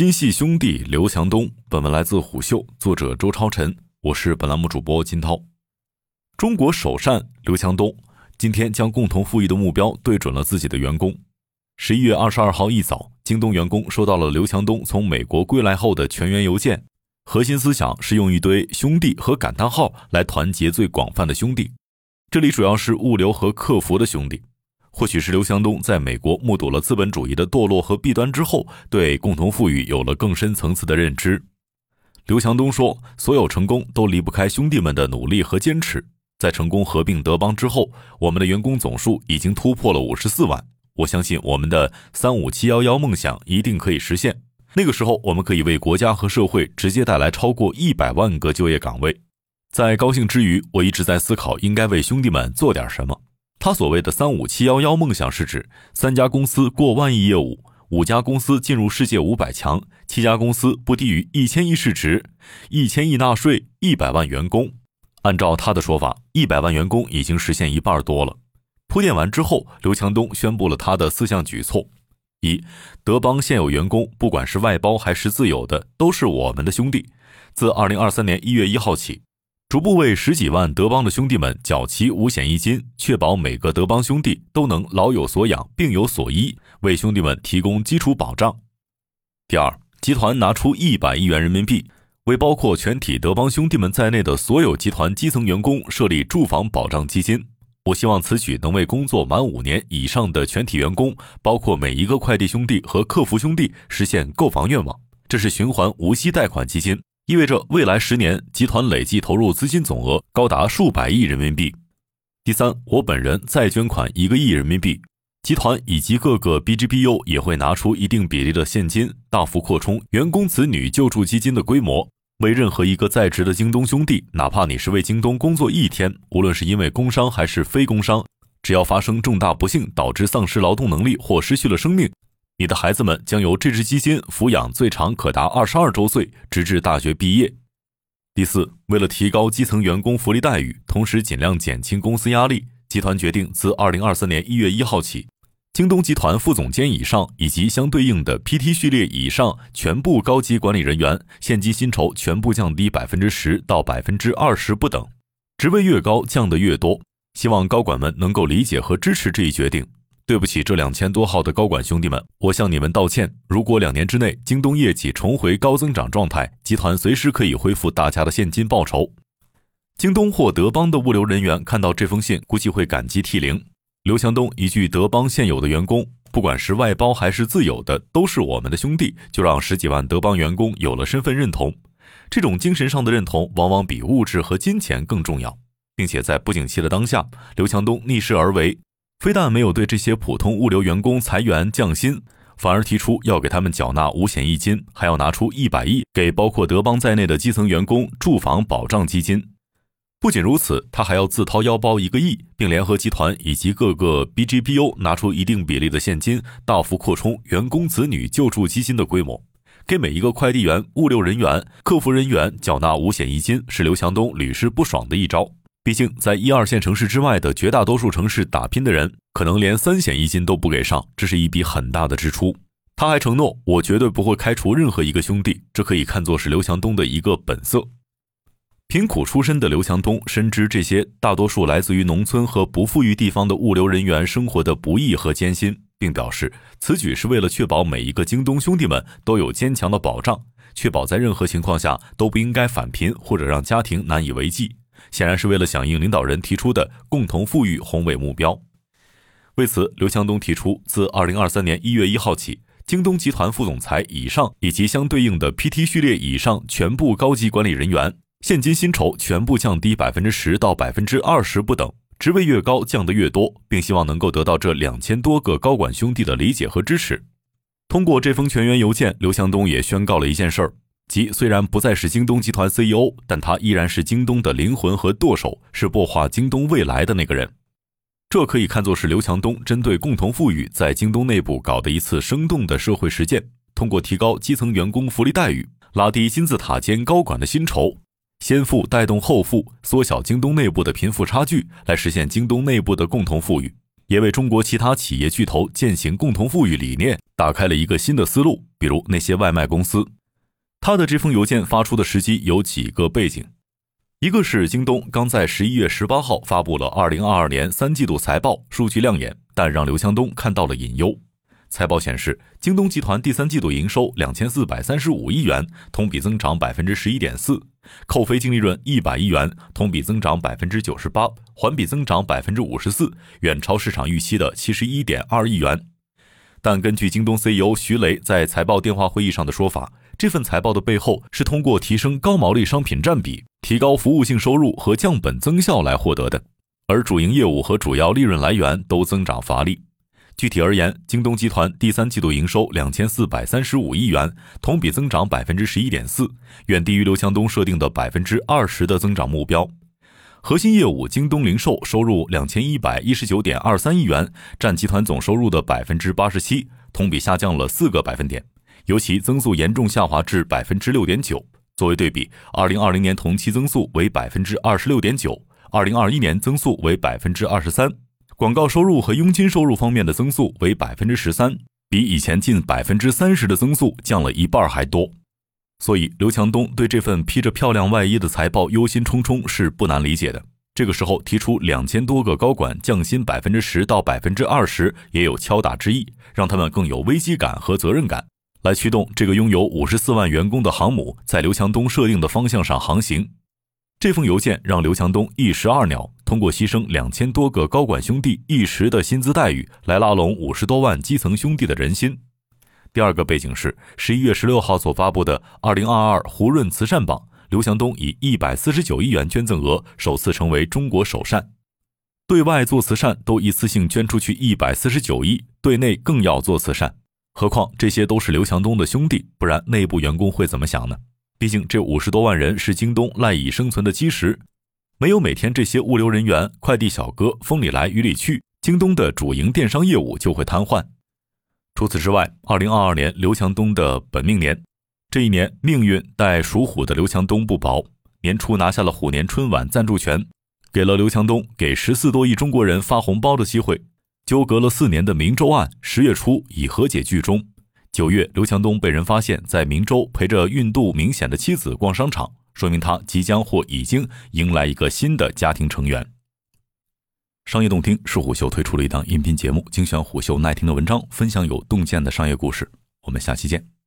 心系兄弟刘强东。本文来自虎嗅，作者周超晨，我是本栏目主播金涛。中国首善刘强东今天将共同富裕的目标对准了自己的员工。十一月二十二号一早，京东员工收到了刘强东从美国归来后的全员邮件，核心思想是用一堆兄弟和感叹号来团结最广泛的兄弟。这里主要是物流和客服的兄弟。或许是刘强东在美国目睹了资本主义的堕落和弊端之后，对共同富裕有了更深层次的认知。刘强东说：“所有成功都离不开兄弟们的努力和坚持。在成功合并德邦之后，我们的员工总数已经突破了五十四万。我相信我们的三五七幺幺梦想一定可以实现。那个时候，我们可以为国家和社会直接带来超过一百万个就业岗位。”在高兴之余，我一直在思考应该为兄弟们做点什么。他所谓的“三五七幺幺”梦想是指三家公司过万亿业务，五家公司进入世界五百强，七家公司不低于一千亿市值，一千亿纳税，一百万员工。按照他的说法，一百万员工已经实现一半多了。铺垫完之后，刘强东宣布了他的四项举措：一、德邦现有员工，不管是外包还是自有的，都是我们的兄弟。自二零二三年一月一号起。逐步为十几万德邦的兄弟们缴齐五险一金，确保每个德邦兄弟都能老有所养、病有所医，为兄弟们提供基础保障。第二，集团拿出一百亿元人民币，为包括全体德邦兄弟们在内的所有集团基层员工设立住房保障基金。我希望此举能为工作满五年以上的全体员工，包括每一个快递兄弟和客服兄弟，实现购房愿望。这是循环无息贷款基金。意味着未来十年集团累计投入资金总额高达数百亿人民币。第三，我本人再捐款一个亿人民币，集团以及各个 BGBU 也会拿出一定比例的现金，大幅扩充员工子女救助基金的规模，为任何一个在职的京东兄弟，哪怕你是为京东工作一天，无论是因为工伤还是非工伤，只要发生重大不幸导致丧失劳动能力或失去了生命。你的孩子们将由这支基金抚养，最长可达二十二周岁，直至大学毕业。第四，为了提高基层员工福利待遇，同时尽量减轻公司压力，集团决定自二零二三年一月一号起，京东集团副总监以上以及相对应的 PT 序列以上全部高级管理人员现金薪酬全部降低百分之十到百分之二十不等，职位越高降得越多。希望高管们能够理解和支持这一决定。对不起，这两千多号的高管兄弟们，我向你们道歉。如果两年之内京东业绩重回高增长状态，集团随时可以恢复大家的现金报酬。京东或德邦的物流人员看到这封信，估计会感激涕零。刘强东一句“德邦现有的员工，不管是外包还是自有的，都是我们的兄弟”，就让十几万德邦员工有了身份认同。这种精神上的认同，往往比物质和金钱更重要，并且在不景气的当下，刘强东逆势而为。非但没有对这些普通物流员工裁员降薪，反而提出要给他们缴纳五险一金，还要拿出一百亿给包括德邦在内的基层员工住房保障基金。不仅如此，他还要自掏腰包一个亿，并联合集团以及各个 BGBU 拿出一定比例的现金，大幅扩充员工子女救助基金的规模，给每一个快递员、物流人员、客服人员缴纳五险一金，是刘强东屡试不爽的一招。毕竟，在一二线城市之外的绝大多数城市打拼的人，可能连三险一金都不给上，这是一笔很大的支出。他还承诺，我绝对不会开除任何一个兄弟，这可以看作是刘强东的一个本色。贫苦出身的刘强东深知这些大多数来自于农村和不富裕地方的物流人员生活的不易和艰辛，并表示，此举是为了确保每一个京东兄弟们都有坚强的保障，确保在任何情况下都不应该返贫或者让家庭难以为继。显然是为了响应领导人提出的共同富裕宏伟目标。为此，刘强东提出，自二零二三年一月一号起，京东集团副总裁以上以及相对应的 PT 序列以上全部高级管理人员现金薪酬全部降低百分之十到百分之二十不等，职位越高降得越多，并希望能够得到这两千多个高管兄弟的理解和支持。通过这封全员邮件，刘强东也宣告了一件事儿。即虽然不再是京东集团 CEO，但他依然是京东的灵魂和舵手，是擘画京东未来的那个人。这可以看作是刘强东针对共同富裕在京东内部搞的一次生动的社会实践，通过提高基层员工福利待遇，拉低金字塔尖高管的薪酬，先富带动后富，缩小京东内部的贫富差距，来实现京东内部的共同富裕。也为中国其他企业巨头践行共同富裕理念打开了一个新的思路。比如那些外卖公司，他的这封邮件发出的时机有几个背景。一个是京东刚在十一月十八号发布了二零二二年三季度财报，数据亮眼，但让刘强东看到了隐忧。财报显示，京东集团第三季度营收两千四百三十五亿元，同比增长百分之十一点四，扣非净利润一百亿元，同比增长百分之九十八，环比增长百分之五十四，远超市场预期的七十一点二亿元。但根据京东 CEO 徐雷在财报电话会议上的说法，这份财报的背后是通过提升高毛利商品占比。提高服务性收入和降本增效来获得的，而主营业务和主要利润来源都增长乏力。具体而言，京东集团第三季度营收两千四百三十五亿元，同比增长百分之十一点四，远低于刘强东设定的百分之二十的增长目标。核心业务京东零售收入两千一百一十九点二三亿元，占集团总收入的百分之八十七，同比下降了四个百分点，尤其增速严重下滑至百分之六点九。作为对比，二零二零年同期增速为百分之二十六点九，二零二一年增速为百分之二十三。广告收入和佣金收入方面的增速为百分之十三，比以前近百分之三十的增速降了一半还多。所以，刘强东对这份披着漂亮外衣的财报忧心忡忡是不难理解的。这个时候提出两千多个高管降薪百分之十到百分之二十，也有敲打之意，让他们更有危机感和责任感。来驱动这个拥有五十四万员工的航母在刘强东设定的方向上航行。这封邮件让刘强东一石二鸟，通过牺牲两千多个高管兄弟一时的薪资待遇，来拉拢五十多万基层兄弟的人心。第二个背景是十一月十六号所发布的二零二二胡润慈善榜，刘强东以一百四十九亿元捐赠额首次成为中国首善。对外做慈善都一次性捐出去一百四十九亿，对内更要做慈善。何况这些都是刘强东的兄弟，不然内部员工会怎么想呢？毕竟这五十多万人是京东赖以生存的基石，没有每天这些物流人员、快递小哥风里来雨里去，京东的主营电商业务就会瘫痪。除此之外，二零二二年刘强东的本命年，这一年命运待属虎的刘强东不薄，年初拿下了虎年春晚赞助权，给了刘强东给十四多亿中国人发红包的机会。纠葛了四年的明州案，十月初已和解剧终。九月，刘强东被人发现，在明州陪着孕肚明显的妻子逛商场，说明他即将或已经迎来一个新的家庭成员。商业洞听是虎嗅推出了一档音频节目，精选虎嗅耐听的文章，分享有洞见的商业故事。我们下期见。